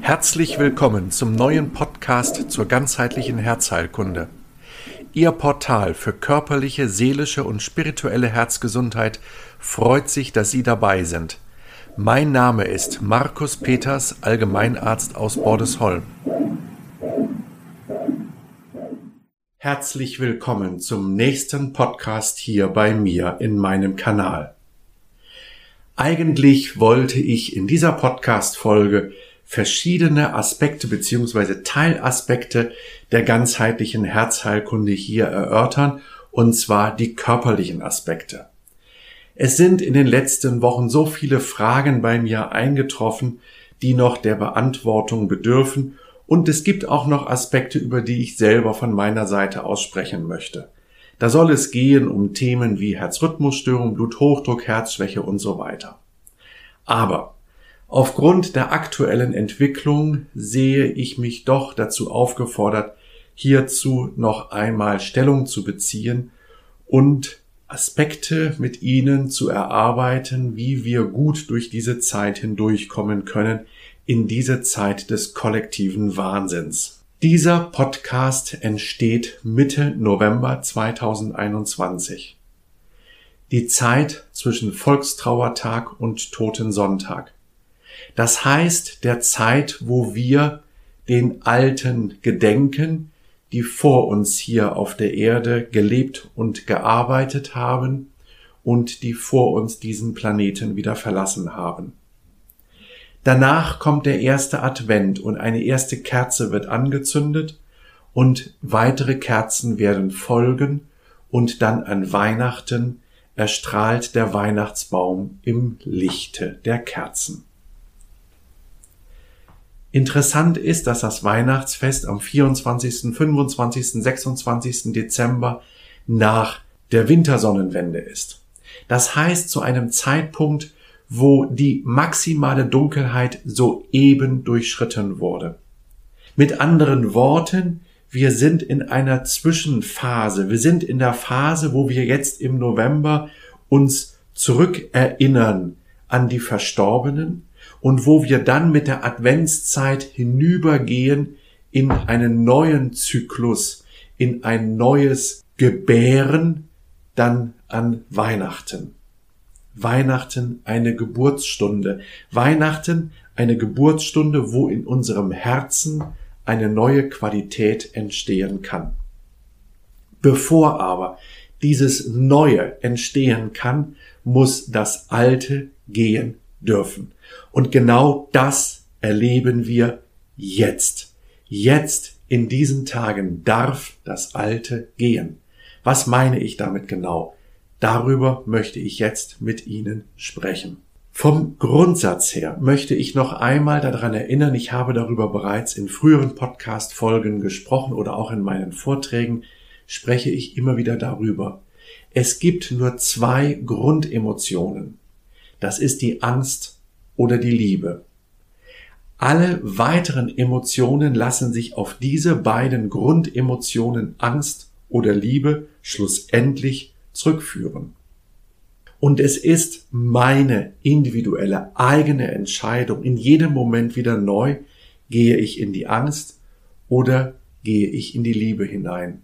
Herzlich willkommen zum neuen Podcast zur ganzheitlichen Herzheilkunde. Ihr Portal für körperliche, seelische und spirituelle Herzgesundheit freut sich, dass Sie dabei sind. Mein Name ist Markus Peters, Allgemeinarzt aus Bordesholm. Herzlich willkommen zum nächsten Podcast hier bei mir in meinem Kanal. Eigentlich wollte ich in dieser Podcast-Folge verschiedene Aspekte beziehungsweise Teilaspekte der ganzheitlichen Herzheilkunde hier erörtern, und zwar die körperlichen Aspekte. Es sind in den letzten Wochen so viele Fragen bei mir eingetroffen, die noch der Beantwortung bedürfen, und es gibt auch noch Aspekte, über die ich selber von meiner Seite aussprechen möchte. Da soll es gehen um Themen wie Herzrhythmusstörung, Bluthochdruck, Herzschwäche und so weiter. Aber aufgrund der aktuellen Entwicklung sehe ich mich doch dazu aufgefordert, hierzu noch einmal Stellung zu beziehen und Aspekte mit Ihnen zu erarbeiten, wie wir gut durch diese Zeit hindurchkommen können, in diese Zeit des kollektiven Wahnsinns. Dieser Podcast entsteht Mitte November 2021. Die Zeit zwischen Volkstrauertag und Totensonntag. Das heißt der Zeit, wo wir den Alten gedenken, die vor uns hier auf der Erde gelebt und gearbeitet haben und die vor uns diesen Planeten wieder verlassen haben. Danach kommt der erste Advent und eine erste Kerze wird angezündet und weitere Kerzen werden folgen und dann an Weihnachten erstrahlt der Weihnachtsbaum im Lichte der Kerzen. Interessant ist, dass das Weihnachtsfest am 24., 25., 26. Dezember nach der Wintersonnenwende ist. Das heißt, zu einem Zeitpunkt, wo die maximale Dunkelheit soeben durchschritten wurde. Mit anderen Worten, wir sind in einer Zwischenphase. Wir sind in der Phase, wo wir jetzt im November uns zurückerinnern an die Verstorbenen und wo wir dann mit der Adventszeit hinübergehen in einen neuen Zyklus, in ein neues Gebären dann an Weihnachten. Weihnachten eine Geburtsstunde. Weihnachten eine Geburtsstunde, wo in unserem Herzen eine neue Qualität entstehen kann. Bevor aber dieses Neue entstehen kann, muss das Alte gehen dürfen. Und genau das erleben wir jetzt. Jetzt in diesen Tagen darf das Alte gehen. Was meine ich damit genau? Darüber möchte ich jetzt mit Ihnen sprechen. Vom Grundsatz her möchte ich noch einmal daran erinnern, ich habe darüber bereits in früheren Podcast-Folgen gesprochen oder auch in meinen Vorträgen spreche ich immer wieder darüber. Es gibt nur zwei Grundemotionen. Das ist die Angst oder die Liebe. Alle weiteren Emotionen lassen sich auf diese beiden Grundemotionen Angst oder Liebe schlussendlich zurückführen. Und es ist meine individuelle eigene Entscheidung, in jedem Moment wieder neu, gehe ich in die Angst oder gehe ich in die Liebe hinein.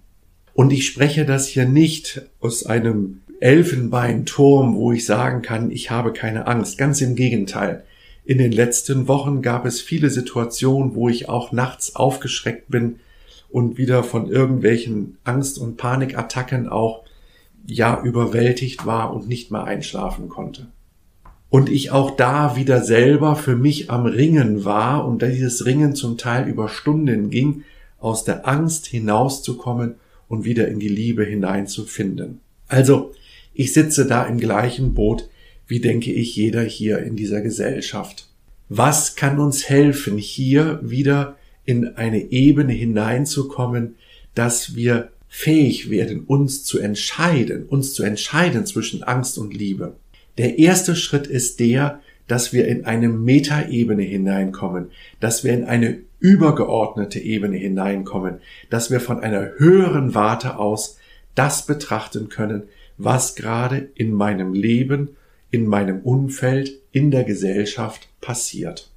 Und ich spreche das hier nicht aus einem Elfenbeinturm, wo ich sagen kann, ich habe keine Angst. Ganz im Gegenteil. In den letzten Wochen gab es viele Situationen, wo ich auch nachts aufgeschreckt bin und wieder von irgendwelchen Angst- und Panikattacken auch ja überwältigt war und nicht mehr einschlafen konnte. Und ich auch da wieder selber für mich am Ringen war und dieses Ringen zum Teil über Stunden ging, aus der Angst hinauszukommen und wieder in die Liebe hineinzufinden. Also, ich sitze da im gleichen Boot, wie denke ich jeder hier in dieser Gesellschaft. Was kann uns helfen, hier wieder in eine Ebene hineinzukommen, dass wir fähig werden, uns zu entscheiden, uns zu entscheiden zwischen Angst und Liebe. Der erste Schritt ist der, dass wir in eine Metaebene hineinkommen, dass wir in eine übergeordnete Ebene hineinkommen, dass wir von einer höheren Warte aus das betrachten können, was gerade in meinem Leben, in meinem Umfeld, in der Gesellschaft passiert.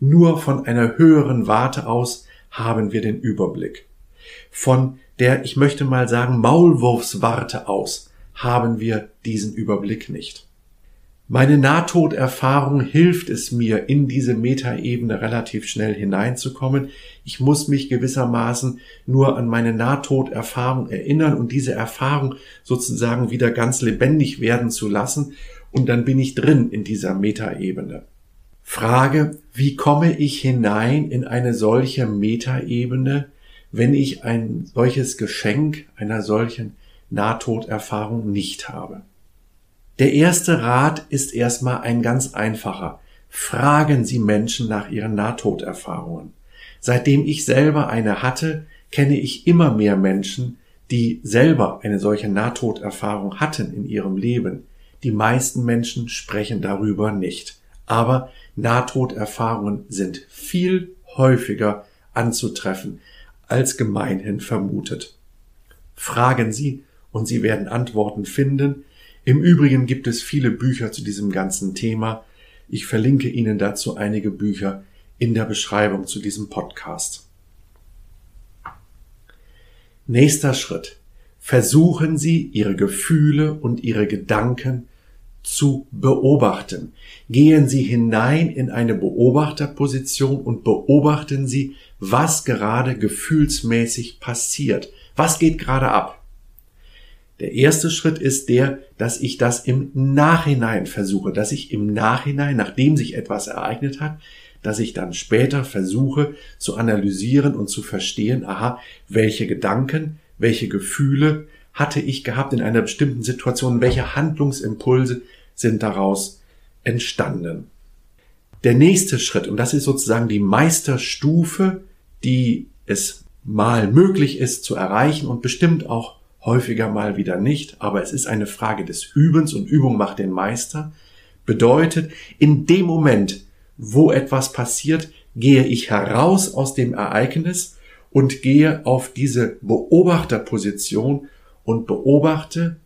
Nur von einer höheren Warte aus haben wir den Überblick. Von der, ich möchte mal sagen, Maulwurfswarte aus haben wir diesen Überblick nicht. Meine Nahtoderfahrung hilft es mir, in diese Metaebene relativ schnell hineinzukommen. Ich muss mich gewissermaßen nur an meine Nahtoderfahrung erinnern und diese Erfahrung sozusagen wieder ganz lebendig werden zu lassen und dann bin ich drin in dieser Metaebene. Frage, wie komme ich hinein in eine solche Metaebene, wenn ich ein solches Geschenk einer solchen Nahtoderfahrung nicht habe? Der erste Rat ist erstmal ein ganz einfacher. Fragen Sie Menschen nach ihren Nahtoderfahrungen. Seitdem ich selber eine hatte, kenne ich immer mehr Menschen, die selber eine solche Nahtoderfahrung hatten in ihrem Leben. Die meisten Menschen sprechen darüber nicht. Aber Nahtoderfahrungen sind viel häufiger anzutreffen, als gemeinhin vermutet. Fragen Sie und Sie werden Antworten finden, im Übrigen gibt es viele Bücher zu diesem ganzen Thema. Ich verlinke Ihnen dazu einige Bücher in der Beschreibung zu diesem Podcast. Nächster Schritt. Versuchen Sie, Ihre Gefühle und Ihre Gedanken zu beobachten. Gehen Sie hinein in eine Beobachterposition und beobachten Sie, was gerade gefühlsmäßig passiert. Was geht gerade ab? Der erste Schritt ist der, dass ich das im Nachhinein versuche, dass ich im Nachhinein, nachdem sich etwas ereignet hat, dass ich dann später versuche zu analysieren und zu verstehen, aha, welche Gedanken, welche Gefühle hatte ich gehabt in einer bestimmten Situation, welche Handlungsimpulse sind daraus entstanden. Der nächste Schritt, und das ist sozusagen die Meisterstufe, die es mal möglich ist zu erreichen und bestimmt auch häufiger mal wieder nicht, aber es ist eine Frage des Übens und Übung macht den Meister, bedeutet, in dem Moment, wo etwas passiert, gehe ich heraus aus dem Ereignis und gehe auf diese Beobachterposition und beobachte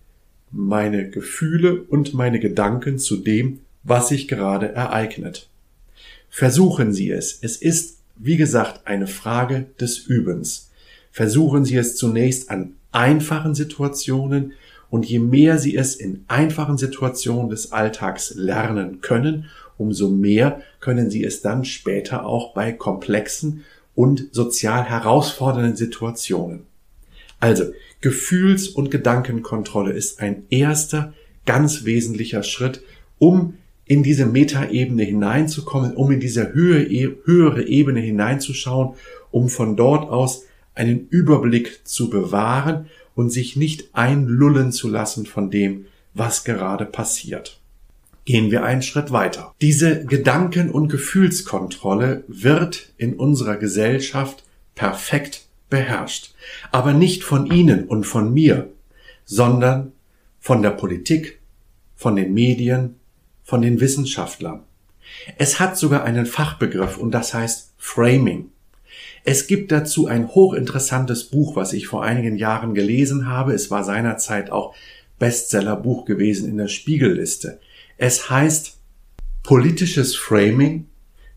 meine Gefühle und meine Gedanken zu dem, was sich gerade ereignet. Versuchen Sie es. Es ist, wie gesagt, eine Frage des Übens. Versuchen Sie es zunächst an einfachen Situationen und je mehr sie es in einfachen Situationen des Alltags lernen können, umso mehr können sie es dann später auch bei komplexen und sozial herausfordernden Situationen. Also Gefühls- und Gedankenkontrolle ist ein erster ganz wesentlicher Schritt, um in diese Metaebene hineinzukommen, um in diese höhere, höhere Ebene hineinzuschauen, um von dort aus einen Überblick zu bewahren und sich nicht einlullen zu lassen von dem, was gerade passiert. Gehen wir einen Schritt weiter. Diese Gedanken- und Gefühlskontrolle wird in unserer Gesellschaft perfekt beherrscht. Aber nicht von Ihnen und von mir, sondern von der Politik, von den Medien, von den Wissenschaftlern. Es hat sogar einen Fachbegriff und das heißt Framing. Es gibt dazu ein hochinteressantes Buch, was ich vor einigen Jahren gelesen habe. Es war seinerzeit auch Bestsellerbuch gewesen in der Spiegelliste. Es heißt Politisches Framing,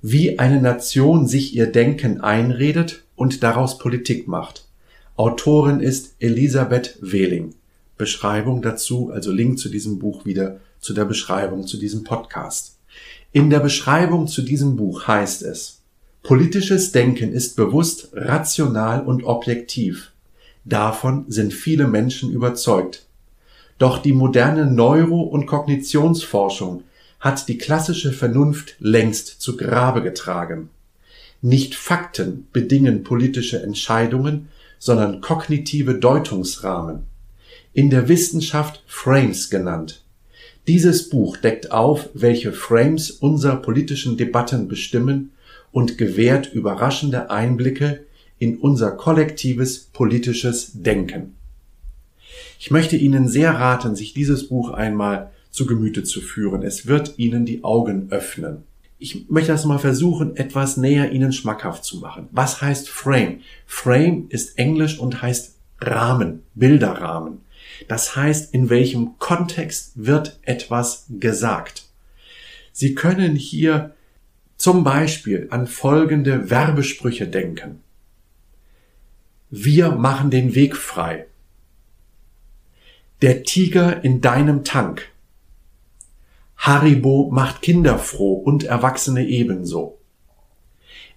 wie eine Nation sich ihr Denken einredet und daraus Politik macht. Autorin ist Elisabeth Wehling. Beschreibung dazu, also Link zu diesem Buch wieder zu der Beschreibung zu diesem Podcast. In der Beschreibung zu diesem Buch heißt es, Politisches Denken ist bewusst, rational und objektiv. Davon sind viele Menschen überzeugt. Doch die moderne Neuro- und Kognitionsforschung hat die klassische Vernunft längst zu Grabe getragen. Nicht Fakten bedingen politische Entscheidungen, sondern kognitive Deutungsrahmen. In der Wissenschaft Frames genannt. Dieses Buch deckt auf, welche Frames unser politischen Debatten bestimmen und gewährt überraschende Einblicke in unser kollektives politisches Denken. Ich möchte Ihnen sehr raten, sich dieses Buch einmal zu Gemüte zu führen. Es wird Ihnen die Augen öffnen. Ich möchte das mal versuchen, etwas näher Ihnen schmackhaft zu machen. Was heißt Frame? Frame ist Englisch und heißt Rahmen, Bilderrahmen. Das heißt, in welchem Kontext wird etwas gesagt. Sie können hier zum Beispiel an folgende Werbesprüche denken. Wir machen den Weg frei. Der Tiger in deinem Tank. Haribo macht Kinder froh und Erwachsene ebenso.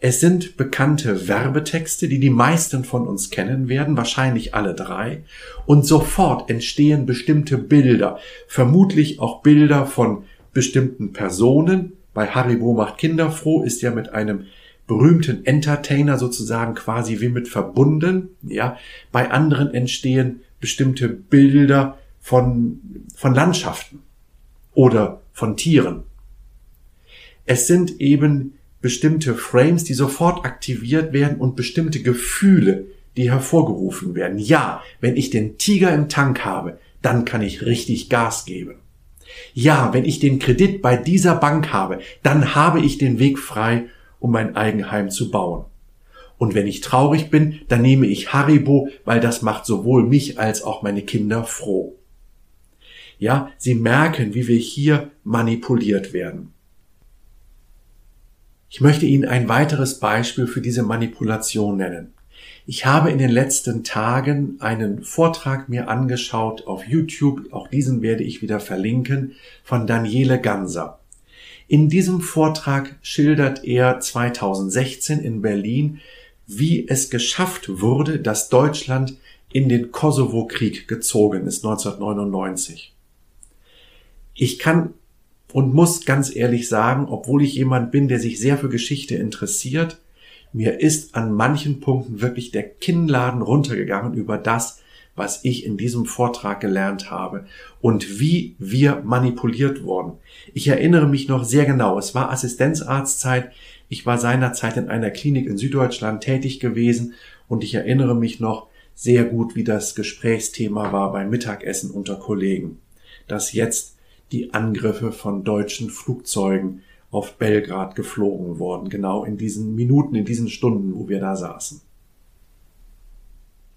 Es sind bekannte Werbetexte, die die meisten von uns kennen werden, wahrscheinlich alle drei, und sofort entstehen bestimmte Bilder, vermutlich auch Bilder von bestimmten Personen. Bei Haribo macht Kinder froh ist ja mit einem berühmten Entertainer sozusagen quasi wie mit verbunden, ja. Bei anderen entstehen bestimmte Bilder von, von Landschaften oder von Tieren. Es sind eben bestimmte Frames, die sofort aktiviert werden und bestimmte Gefühle, die hervorgerufen werden. Ja, wenn ich den Tiger im Tank habe, dann kann ich richtig Gas geben. Ja, wenn ich den Kredit bei dieser Bank habe, dann habe ich den Weg frei, um mein Eigenheim zu bauen. Und wenn ich traurig bin, dann nehme ich Haribo, weil das macht sowohl mich als auch meine Kinder froh. Ja, Sie merken, wie wir hier manipuliert werden. Ich möchte Ihnen ein weiteres Beispiel für diese Manipulation nennen. Ich habe in den letzten Tagen einen Vortrag mir angeschaut auf YouTube, auch diesen werde ich wieder verlinken, von Daniele Ganser. In diesem Vortrag schildert er 2016 in Berlin, wie es geschafft wurde, dass Deutschland in den Kosovo-Krieg gezogen ist 1999. Ich kann und muss ganz ehrlich sagen, obwohl ich jemand bin, der sich sehr für Geschichte interessiert, mir ist an manchen Punkten wirklich der Kinnladen runtergegangen über das, was ich in diesem Vortrag gelernt habe und wie wir manipuliert wurden. Ich erinnere mich noch sehr genau, es war Assistenzarztzeit, ich war seinerzeit in einer Klinik in Süddeutschland tätig gewesen und ich erinnere mich noch sehr gut, wie das Gesprächsthema war beim Mittagessen unter Kollegen, dass jetzt die Angriffe von deutschen Flugzeugen auf Belgrad geflogen worden, genau in diesen Minuten, in diesen Stunden, wo wir da saßen.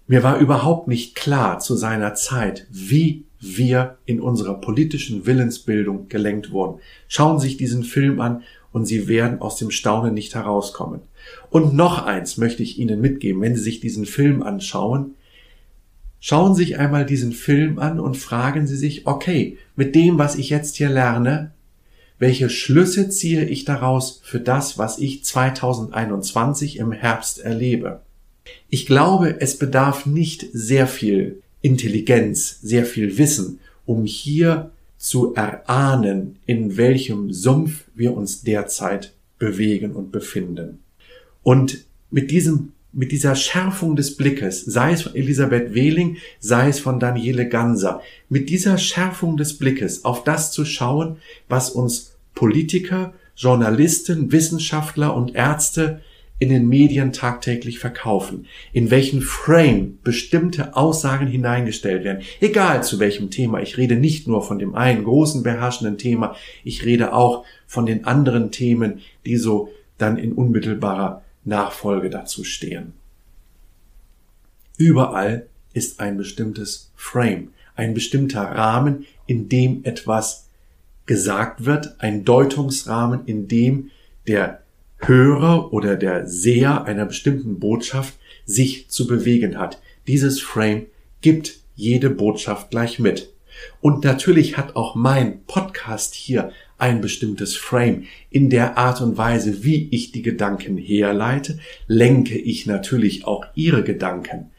Mir war überhaupt nicht klar zu seiner Zeit, wie wir in unserer politischen Willensbildung gelenkt wurden. Schauen Sie sich diesen Film an und Sie werden aus dem Staunen nicht herauskommen. Und noch eins möchte ich Ihnen mitgeben, wenn Sie sich diesen Film anschauen, Schauen Sie sich einmal diesen Film an und fragen Sie sich, okay, mit dem, was ich jetzt hier lerne, welche Schlüsse ziehe ich daraus für das, was ich 2021 im Herbst erlebe? Ich glaube, es bedarf nicht sehr viel Intelligenz, sehr viel Wissen, um hier zu erahnen, in welchem Sumpf wir uns derzeit bewegen und befinden. Und mit diesem mit dieser Schärfung des Blickes, sei es von Elisabeth Wehling, sei es von Daniele Ganser, mit dieser Schärfung des Blickes auf das zu schauen, was uns Politiker, Journalisten, Wissenschaftler und Ärzte in den Medien tagtäglich verkaufen, in welchen Frame bestimmte Aussagen hineingestellt werden, egal zu welchem Thema. Ich rede nicht nur von dem einen großen beherrschenden Thema, ich rede auch von den anderen Themen, die so dann in unmittelbarer Nachfolge dazu stehen. Überall ist ein bestimmtes Frame, ein bestimmter Rahmen, in dem etwas gesagt wird, ein Deutungsrahmen, in dem der Hörer oder der Seher einer bestimmten Botschaft sich zu bewegen hat. Dieses Frame gibt jede Botschaft gleich mit. Und natürlich hat auch mein Podcast hier ein bestimmtes Frame. In der Art und Weise, wie ich die Gedanken herleite, lenke ich natürlich auch Ihre Gedanken.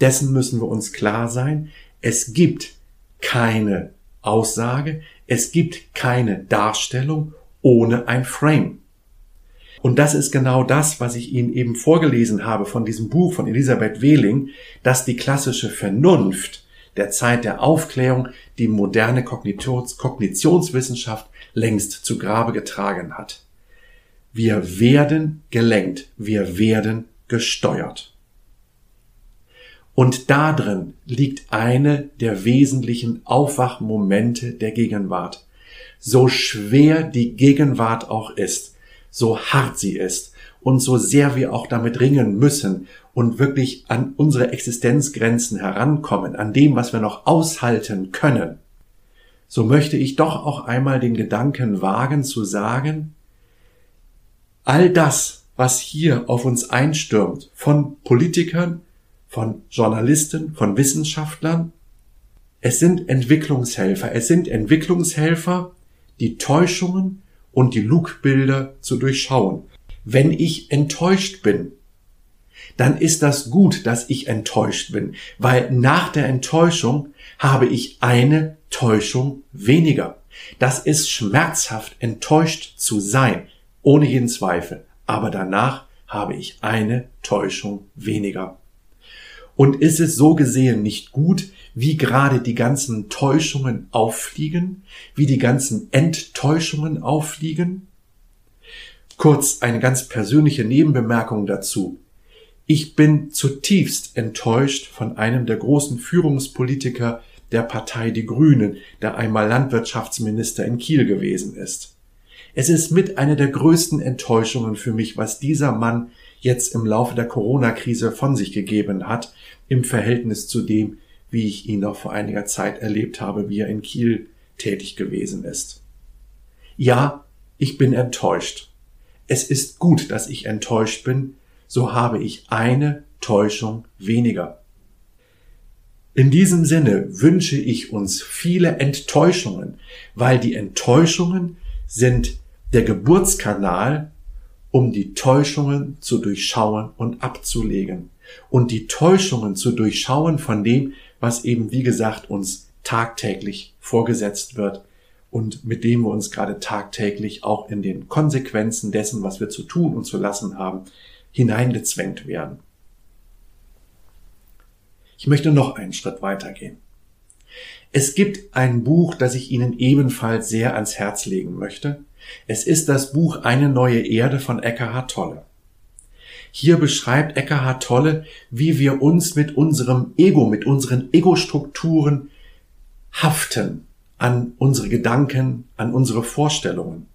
Dessen müssen wir uns klar sein. Es gibt keine Aussage, es gibt keine Darstellung ohne ein Frame. Und das ist genau das, was ich Ihnen eben vorgelesen habe von diesem Buch von Elisabeth Wehling, dass die klassische Vernunft der Zeit der Aufklärung die moderne Kognitionswissenschaft längst zu Grabe getragen hat. Wir werden gelenkt, wir werden gesteuert. Und darin liegt eine der wesentlichen Aufwachmomente der Gegenwart. So schwer die Gegenwart auch ist, so hart sie ist und so sehr wir auch damit ringen müssen und wirklich an unsere Existenzgrenzen herankommen, an dem, was wir noch aushalten können, so möchte ich doch auch einmal den Gedanken wagen zu sagen, all das, was hier auf uns einstürmt, von Politikern, von Journalisten, von Wissenschaftlern, es sind Entwicklungshelfer. Es sind Entwicklungshelfer, die Täuschungen und die Lugbilder zu durchschauen. Wenn ich enttäuscht bin, dann ist das gut, dass ich enttäuscht bin, weil nach der Enttäuschung habe ich eine Täuschung weniger. Das ist schmerzhaft, enttäuscht zu sein, ohne jeden Zweifel. Aber danach habe ich eine Täuschung weniger. Und ist es so gesehen nicht gut, wie gerade die ganzen Täuschungen auffliegen, wie die ganzen Enttäuschungen auffliegen? Kurz eine ganz persönliche Nebenbemerkung dazu. Ich bin zutiefst enttäuscht von einem der großen Führungspolitiker der Partei Die Grünen, der einmal Landwirtschaftsminister in Kiel gewesen ist. Es ist mit einer der größten Enttäuschungen für mich, was dieser Mann jetzt im Laufe der Corona-Krise von sich gegeben hat, im Verhältnis zu dem, wie ich ihn noch vor einiger Zeit erlebt habe, wie er in Kiel tätig gewesen ist. Ja, ich bin enttäuscht. Es ist gut, dass ich enttäuscht bin, so habe ich eine Täuschung weniger. In diesem Sinne wünsche ich uns viele Enttäuschungen, weil die Enttäuschungen sind der Geburtskanal um die Täuschungen zu durchschauen und abzulegen und die Täuschungen zu durchschauen von dem, was eben, wie gesagt, uns tagtäglich vorgesetzt wird und mit dem wir uns gerade tagtäglich auch in den Konsequenzen dessen, was wir zu tun und zu lassen haben, hineingezwängt werden. Ich möchte noch einen Schritt weitergehen. Es gibt ein Buch, das ich Ihnen ebenfalls sehr ans Herz legen möchte. Es ist das Buch Eine neue Erde von Eckhard Tolle. Hier beschreibt Eckhard Tolle, wie wir uns mit unserem Ego, mit unseren Ego-Strukturen haften an unsere Gedanken, an unsere Vorstellungen.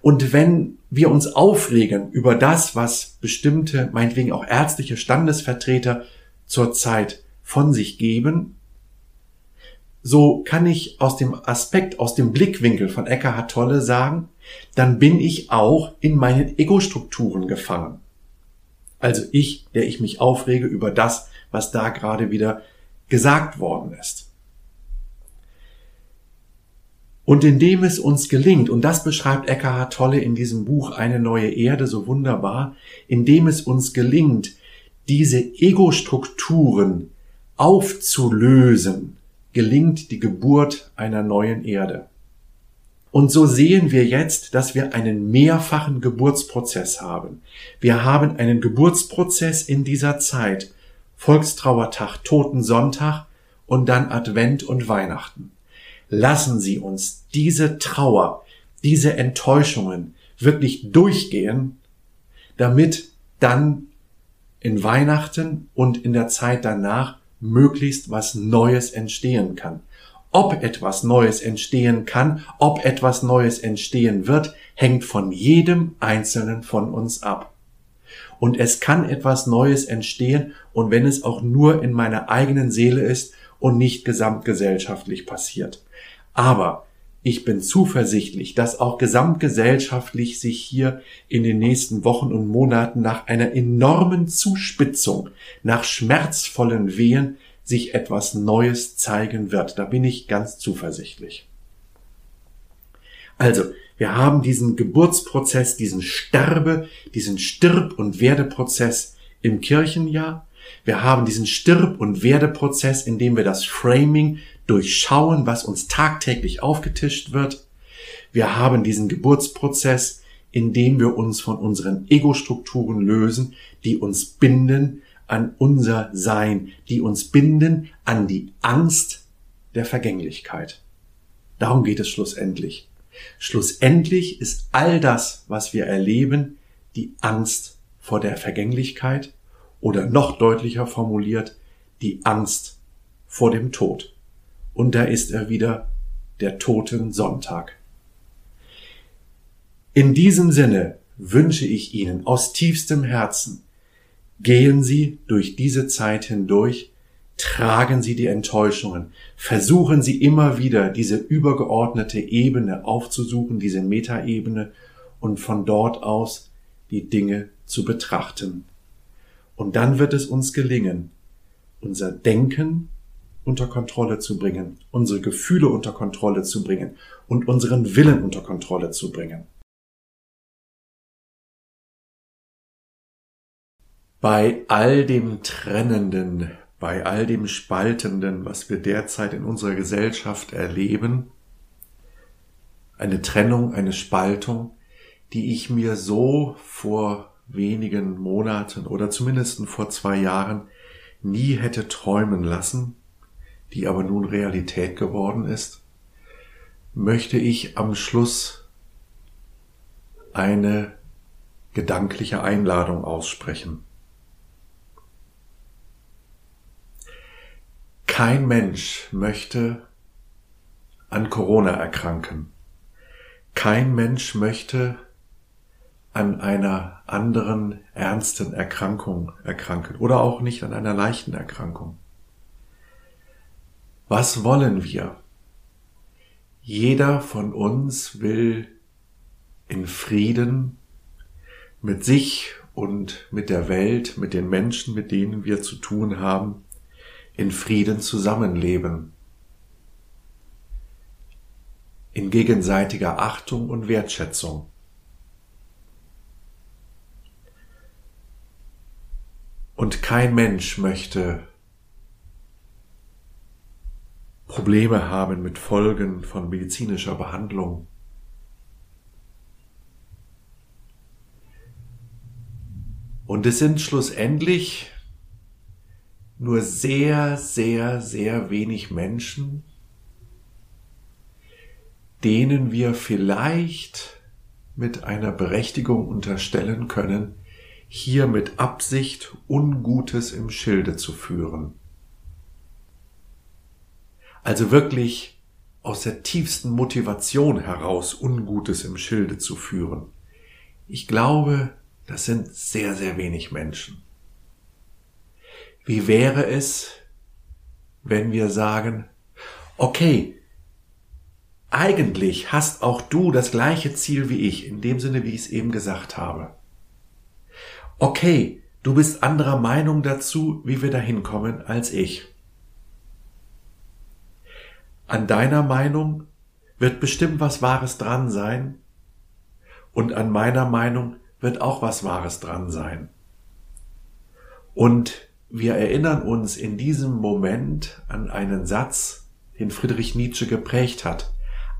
Und wenn wir uns aufregen über das, was bestimmte, meinetwegen auch ärztliche Standesvertreter zurzeit von sich geben, so kann ich aus dem Aspekt, aus dem Blickwinkel von Eckhart Tolle sagen, dann bin ich auch in meinen Ego-Strukturen gefangen. Also ich, der ich mich aufrege über das, was da gerade wieder gesagt worden ist. Und indem es uns gelingt, und das beschreibt Eckhart Tolle in diesem Buch Eine neue Erde so wunderbar, indem es uns gelingt, diese Ego-Strukturen aufzulösen, gelingt die Geburt einer neuen Erde. Und so sehen wir jetzt, dass wir einen mehrfachen Geburtsprozess haben. Wir haben einen Geburtsprozess in dieser Zeit. Volkstrauertag, Totensonntag und dann Advent und Weihnachten. Lassen Sie uns diese Trauer, diese Enttäuschungen wirklich durchgehen, damit dann in Weihnachten und in der Zeit danach möglichst was Neues entstehen kann. Ob etwas Neues entstehen kann, ob etwas Neues entstehen wird, hängt von jedem Einzelnen von uns ab. Und es kann etwas Neues entstehen, und wenn es auch nur in meiner eigenen Seele ist und nicht gesamtgesellschaftlich passiert. Aber ich bin zuversichtlich, dass auch gesamtgesellschaftlich sich hier in den nächsten Wochen und Monaten nach einer enormen Zuspitzung, nach schmerzvollen Wehen sich etwas Neues zeigen wird. Da bin ich ganz zuversichtlich. Also, wir haben diesen Geburtsprozess, diesen Sterbe, diesen Stirb- und Werdeprozess im Kirchenjahr. Wir haben diesen Stirb- und Werdeprozess, in dem wir das Framing durchschauen, was uns tagtäglich aufgetischt wird. Wir haben diesen Geburtsprozess, in dem wir uns von unseren Ego-Strukturen lösen, die uns binden, an unser Sein, die uns binden an die Angst der Vergänglichkeit. Darum geht es schlussendlich. Schlussendlich ist all das, was wir erleben, die Angst vor der Vergänglichkeit oder noch deutlicher formuliert, die Angst vor dem Tod. Und da ist er wieder, der Toten Sonntag. In diesem Sinne wünsche ich Ihnen aus tiefstem Herzen, Gehen Sie durch diese Zeit hindurch, tragen Sie die Enttäuschungen, versuchen Sie immer wieder diese übergeordnete Ebene aufzusuchen, diese Metaebene, und von dort aus die Dinge zu betrachten. Und dann wird es uns gelingen, unser Denken unter Kontrolle zu bringen, unsere Gefühle unter Kontrolle zu bringen und unseren Willen unter Kontrolle zu bringen. Bei all dem Trennenden, bei all dem Spaltenden, was wir derzeit in unserer Gesellschaft erleben, eine Trennung, eine Spaltung, die ich mir so vor wenigen Monaten oder zumindest vor zwei Jahren nie hätte träumen lassen, die aber nun Realität geworden ist, möchte ich am Schluss eine gedankliche Einladung aussprechen. Kein Mensch möchte an Corona erkranken. Kein Mensch möchte an einer anderen ernsten Erkrankung erkranken oder auch nicht an einer leichten Erkrankung. Was wollen wir? Jeder von uns will in Frieden mit sich und mit der Welt, mit den Menschen, mit denen wir zu tun haben, in Frieden zusammenleben, in gegenseitiger Achtung und Wertschätzung. Und kein Mensch möchte Probleme haben mit Folgen von medizinischer Behandlung. Und es sind schlussendlich nur sehr, sehr, sehr wenig Menschen, denen wir vielleicht mit einer Berechtigung unterstellen können, hier mit Absicht Ungutes im Schilde zu führen. Also wirklich aus der tiefsten Motivation heraus Ungutes im Schilde zu führen. Ich glaube, das sind sehr, sehr wenig Menschen. Wie wäre es, wenn wir sagen, okay, eigentlich hast auch du das gleiche Ziel wie ich, in dem Sinne, wie ich es eben gesagt habe. Okay, du bist anderer Meinung dazu, wie wir dahin kommen, als ich. An deiner Meinung wird bestimmt was Wahres dran sein und an meiner Meinung wird auch was Wahres dran sein. Und wir erinnern uns in diesem Moment an einen Satz, den Friedrich Nietzsche geprägt hat.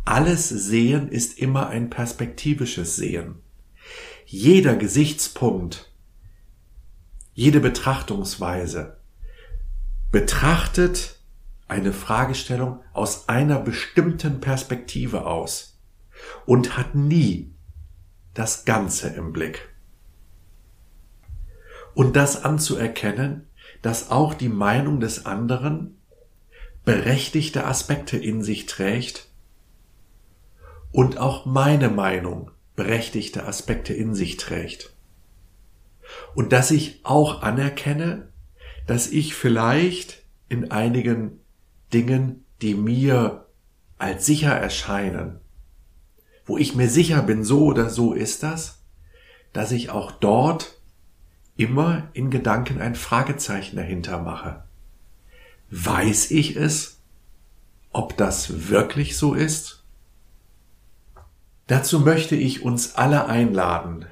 Alles Sehen ist immer ein perspektivisches Sehen. Jeder Gesichtspunkt, jede Betrachtungsweise betrachtet eine Fragestellung aus einer bestimmten Perspektive aus und hat nie das Ganze im Blick. Und das anzuerkennen, dass auch die Meinung des anderen berechtigte Aspekte in sich trägt und auch meine Meinung berechtigte Aspekte in sich trägt. Und dass ich auch anerkenne, dass ich vielleicht in einigen Dingen, die mir als sicher erscheinen, wo ich mir sicher bin, so oder so ist das, dass ich auch dort immer in Gedanken ein Fragezeichen dahinter mache. Weiß ich es? Ob das wirklich so ist? Dazu möchte ich uns alle einladen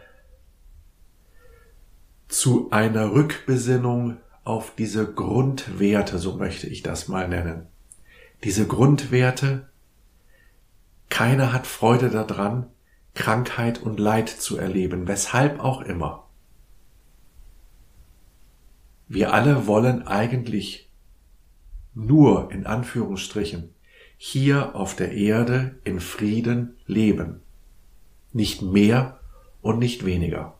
zu einer Rückbesinnung auf diese Grundwerte, so möchte ich das mal nennen. Diese Grundwerte, keiner hat Freude daran, Krankheit und Leid zu erleben, weshalb auch immer. Wir alle wollen eigentlich nur in Anführungsstrichen hier auf der Erde in Frieden leben. Nicht mehr und nicht weniger.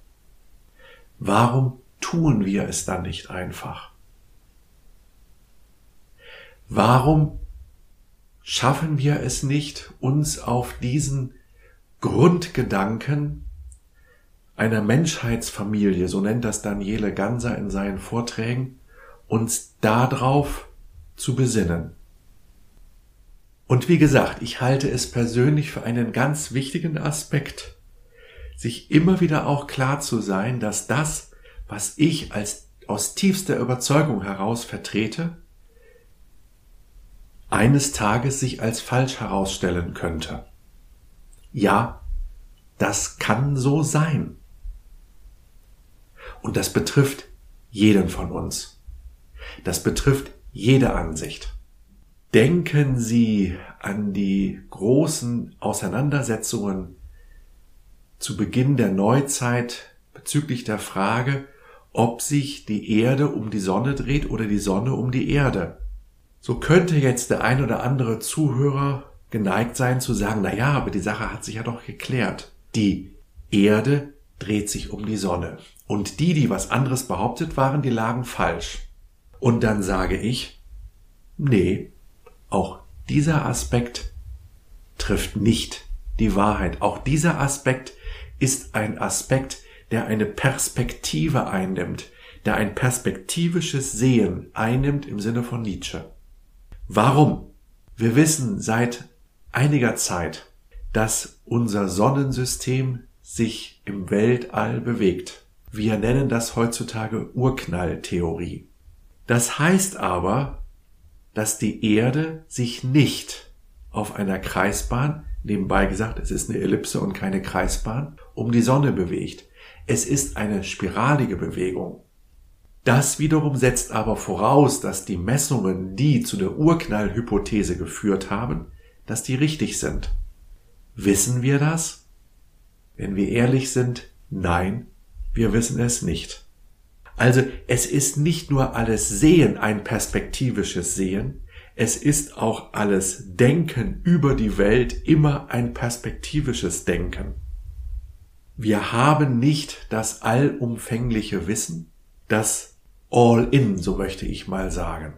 Warum tun wir es dann nicht einfach? Warum schaffen wir es nicht, uns auf diesen Grundgedanken einer Menschheitsfamilie, so nennt das Daniele Ganser in seinen Vorträgen, uns darauf zu besinnen. Und wie gesagt, ich halte es persönlich für einen ganz wichtigen Aspekt, sich immer wieder auch klar zu sein, dass das, was ich als aus tiefster Überzeugung heraus vertrete, eines Tages sich als falsch herausstellen könnte. Ja, das kann so sein. Und das betrifft jeden von uns. Das betrifft jede Ansicht. Denken Sie an die großen Auseinandersetzungen zu Beginn der Neuzeit bezüglich der Frage, ob sich die Erde um die Sonne dreht oder die Sonne um die Erde. So könnte jetzt der ein oder andere Zuhörer geneigt sein zu sagen, na ja, aber die Sache hat sich ja doch geklärt. Die Erde dreht sich um die Sonne. Und die, die was anderes behauptet waren, die lagen falsch. Und dann sage ich, nee, auch dieser Aspekt trifft nicht die Wahrheit. Auch dieser Aspekt ist ein Aspekt, der eine Perspektive einnimmt, der ein perspektivisches Sehen einnimmt im Sinne von Nietzsche. Warum? Wir wissen seit einiger Zeit, dass unser Sonnensystem sich im Weltall bewegt. Wir nennen das heutzutage Urknalltheorie. Das heißt aber, dass die Erde sich nicht auf einer Kreisbahn, nebenbei gesagt, es ist eine Ellipse und keine Kreisbahn, um die Sonne bewegt. Es ist eine spiralige Bewegung. Das wiederum setzt aber voraus, dass die Messungen, die zu der Urknallhypothese geführt haben, dass die richtig sind. Wissen wir das? Wenn wir ehrlich sind, nein, wir wissen es nicht. Also es ist nicht nur alles Sehen ein perspektivisches Sehen, es ist auch alles Denken über die Welt immer ein perspektivisches Denken. Wir haben nicht das allumfängliche Wissen, das All-in, so möchte ich mal sagen,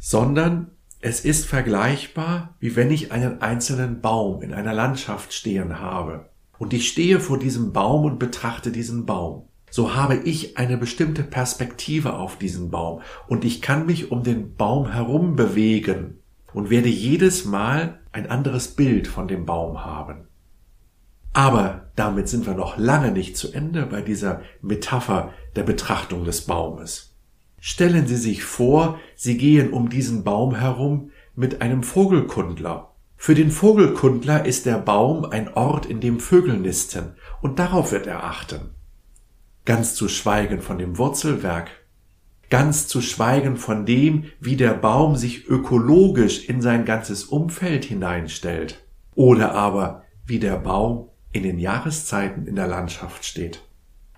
sondern es ist vergleichbar, wie wenn ich einen einzelnen Baum in einer Landschaft stehen habe. Und ich stehe vor diesem Baum und betrachte diesen Baum. So habe ich eine bestimmte Perspektive auf diesen Baum und ich kann mich um den Baum herum bewegen und werde jedes Mal ein anderes Bild von dem Baum haben. Aber damit sind wir noch lange nicht zu Ende bei dieser Metapher der Betrachtung des Baumes. Stellen Sie sich vor, Sie gehen um diesen Baum herum mit einem Vogelkundler. Für den Vogelkundler ist der Baum ein Ort, in dem Vögel nisten, und darauf wird er achten. Ganz zu schweigen von dem Wurzelwerk, ganz zu schweigen von dem, wie der Baum sich ökologisch in sein ganzes Umfeld hineinstellt, oder aber wie der Baum in den Jahreszeiten in der Landschaft steht.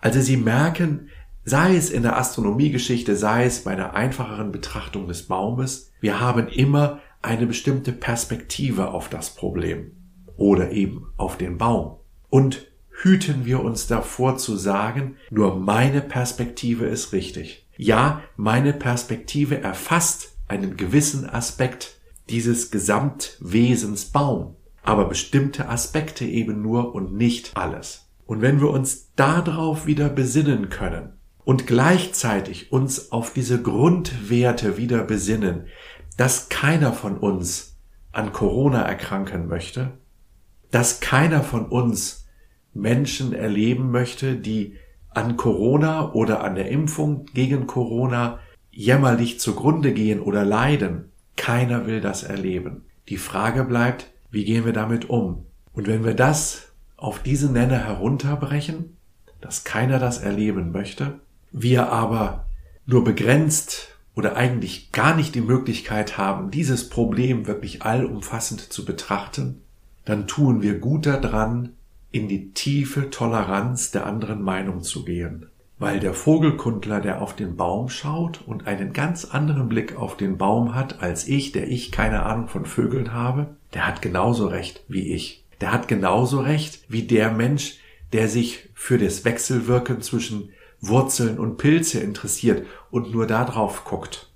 Also Sie merken, sei es in der Astronomiegeschichte, sei es bei einer einfacheren Betrachtung des Baumes, wir haben immer eine bestimmte Perspektive auf das Problem oder eben auf den Baum. Und hüten wir uns davor zu sagen, nur meine Perspektive ist richtig. Ja, meine Perspektive erfasst einen gewissen Aspekt dieses Gesamtwesens Baum aber bestimmte Aspekte eben nur und nicht alles. Und wenn wir uns darauf wieder besinnen können und gleichzeitig uns auf diese Grundwerte wieder besinnen, dass keiner von uns an Corona erkranken möchte, dass keiner von uns Menschen erleben möchte, die an Corona oder an der Impfung gegen Corona jämmerlich zugrunde gehen oder leiden. Keiner will das erleben. Die Frage bleibt, wie gehen wir damit um? Und wenn wir das auf diese Nenner herunterbrechen, dass keiner das erleben möchte, wir aber nur begrenzt oder eigentlich gar nicht die Möglichkeit haben, dieses Problem wirklich allumfassend zu betrachten, dann tun wir gut daran, in die tiefe Toleranz der anderen Meinung zu gehen weil der Vogelkundler, der auf den Baum schaut und einen ganz anderen Blick auf den Baum hat als ich, der ich keine Ahnung von Vögeln habe, der hat genauso recht wie ich. Der hat genauso recht wie der Mensch, der sich für das Wechselwirken zwischen Wurzeln und Pilze interessiert und nur darauf guckt.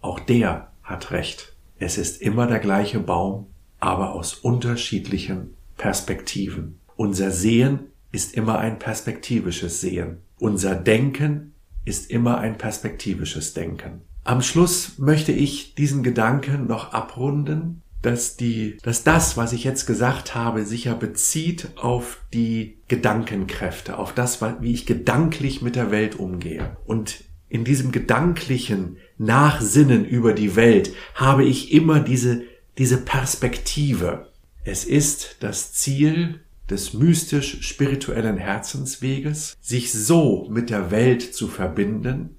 Auch der hat recht. Es ist immer der gleiche Baum, aber aus unterschiedlichen Perspektiven. Unser Sehen ist immer ein perspektivisches Sehen. Unser Denken ist immer ein perspektivisches Denken. Am Schluss möchte ich diesen Gedanken noch abrunden dass die, dass das, was ich jetzt gesagt habe, sich ja bezieht auf die Gedankenkräfte, auf das, wie ich gedanklich mit der Welt umgehe. Und in diesem gedanklichen Nachsinnen über die Welt habe ich immer diese, diese Perspektive. Es ist das Ziel des mystisch-spirituellen Herzensweges, sich so mit der Welt zu verbinden,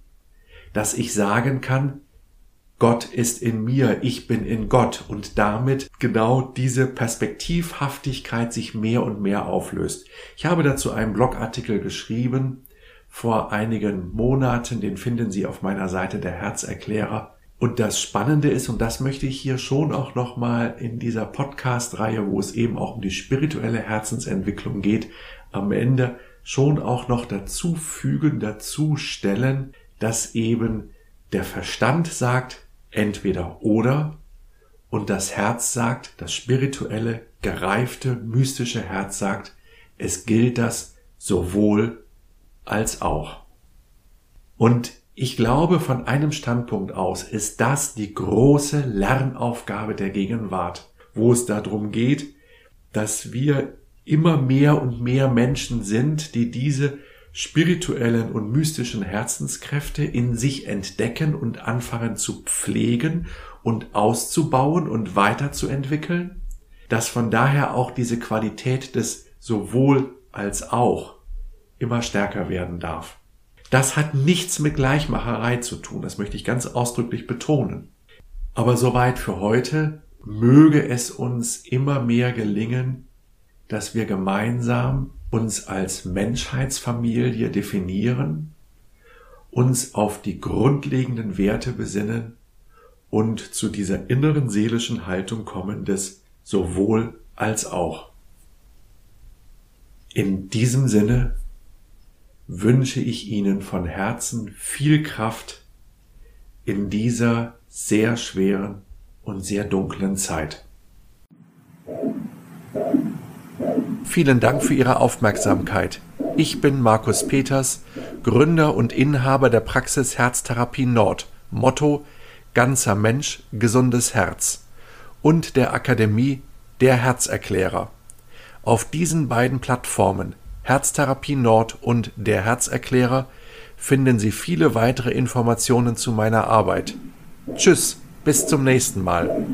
dass ich sagen kann, Gott ist in mir, ich bin in Gott und damit genau diese Perspektivhaftigkeit sich mehr und mehr auflöst. Ich habe dazu einen Blogartikel geschrieben vor einigen Monaten, den finden Sie auf meiner Seite der Herzerklärer. Und das Spannende ist, und das möchte ich hier schon auch nochmal in dieser Podcast-Reihe, wo es eben auch um die spirituelle Herzensentwicklung geht, am Ende schon auch noch dazu fügen, dazu stellen, dass eben der Verstand sagt, entweder oder und das Herz sagt, das spirituelle, gereifte, mystische Herz sagt, es gilt das sowohl als auch. Und ich glaube, von einem Standpunkt aus ist das die große Lernaufgabe der Gegenwart, wo es darum geht, dass wir immer mehr und mehr Menschen sind, die diese spirituellen und mystischen Herzenskräfte in sich entdecken und anfangen zu pflegen und auszubauen und weiterzuentwickeln, dass von daher auch diese Qualität des sowohl als auch immer stärker werden darf. Das hat nichts mit Gleichmacherei zu tun, das möchte ich ganz ausdrücklich betonen. Aber soweit für heute möge es uns immer mehr gelingen, dass wir gemeinsam uns als Menschheitsfamilie definieren, uns auf die grundlegenden Werte besinnen und zu dieser inneren seelischen Haltung kommen des sowohl als auch. In diesem Sinne wünsche ich Ihnen von Herzen viel Kraft in dieser sehr schweren und sehr dunklen Zeit. Vielen Dank für Ihre Aufmerksamkeit. Ich bin Markus Peters, Gründer und Inhaber der Praxis Herztherapie Nord, Motto Ganzer Mensch, gesundes Herz und der Akademie Der Herzerklärer. Auf diesen beiden Plattformen Herztherapie Nord und Der Herzerklärer finden Sie viele weitere Informationen zu meiner Arbeit. Tschüss, bis zum nächsten Mal.